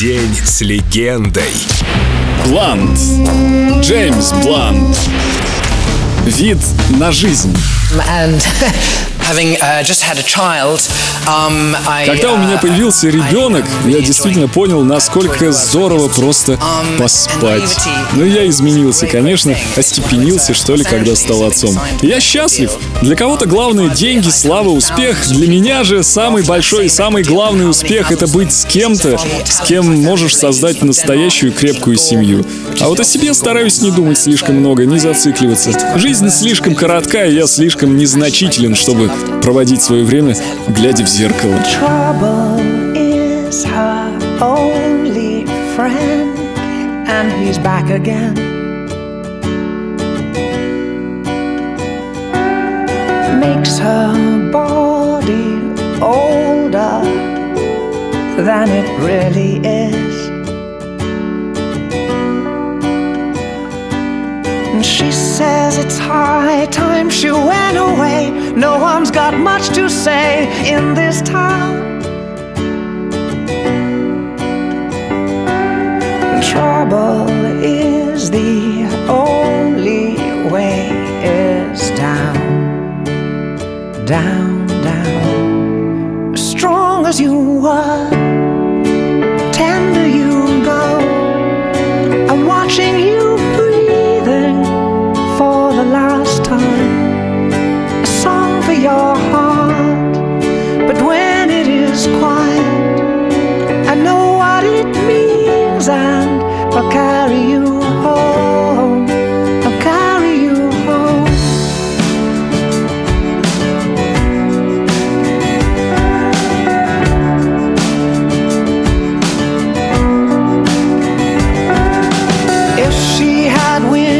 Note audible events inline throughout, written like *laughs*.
День с легендой. Блант. Джеймс Блант. Вид на жизнь. and *laughs* uh, um, Когда у меня uh, появился ребенок, я действительно понял, насколько здорово просто Um, поспать. Но я изменился, конечно, остепенился, что ли, когда стал отцом. Я счастлив. Для кого-то главное деньги, слава, успех. Для меня же самый большой и самый главный успех — это быть с кем-то, с кем можешь создать настоящую крепкую семью. А вот о себе стараюсь не думать слишком много, не зацикливаться. Жизнь слишком коротка, и я слишком незначителен, чтобы проводить свое время, глядя в зеркало. Trouble is her only friend, and he's back again. Makes her body older than it really is. She says it's high time she went away. No one's got much to say in this town. Trouble is the only way is down, down, down. Strong as you were, I'll carry you home. I'll carry you home. If she had wings,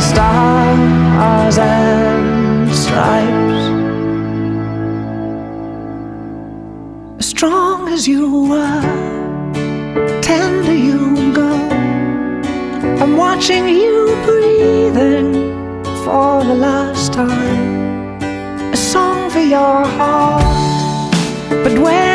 stars and stripes. As strong as you were, tender you go. I'm watching you breathing for the last time. A song for your heart. But when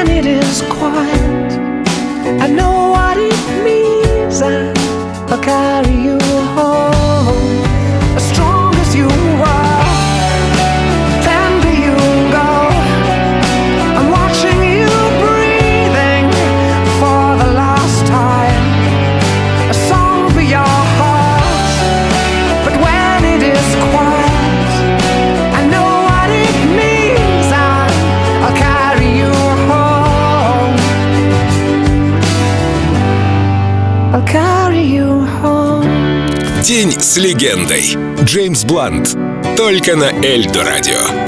День с легендой. Джеймс Блант. Только на Эльдо радио.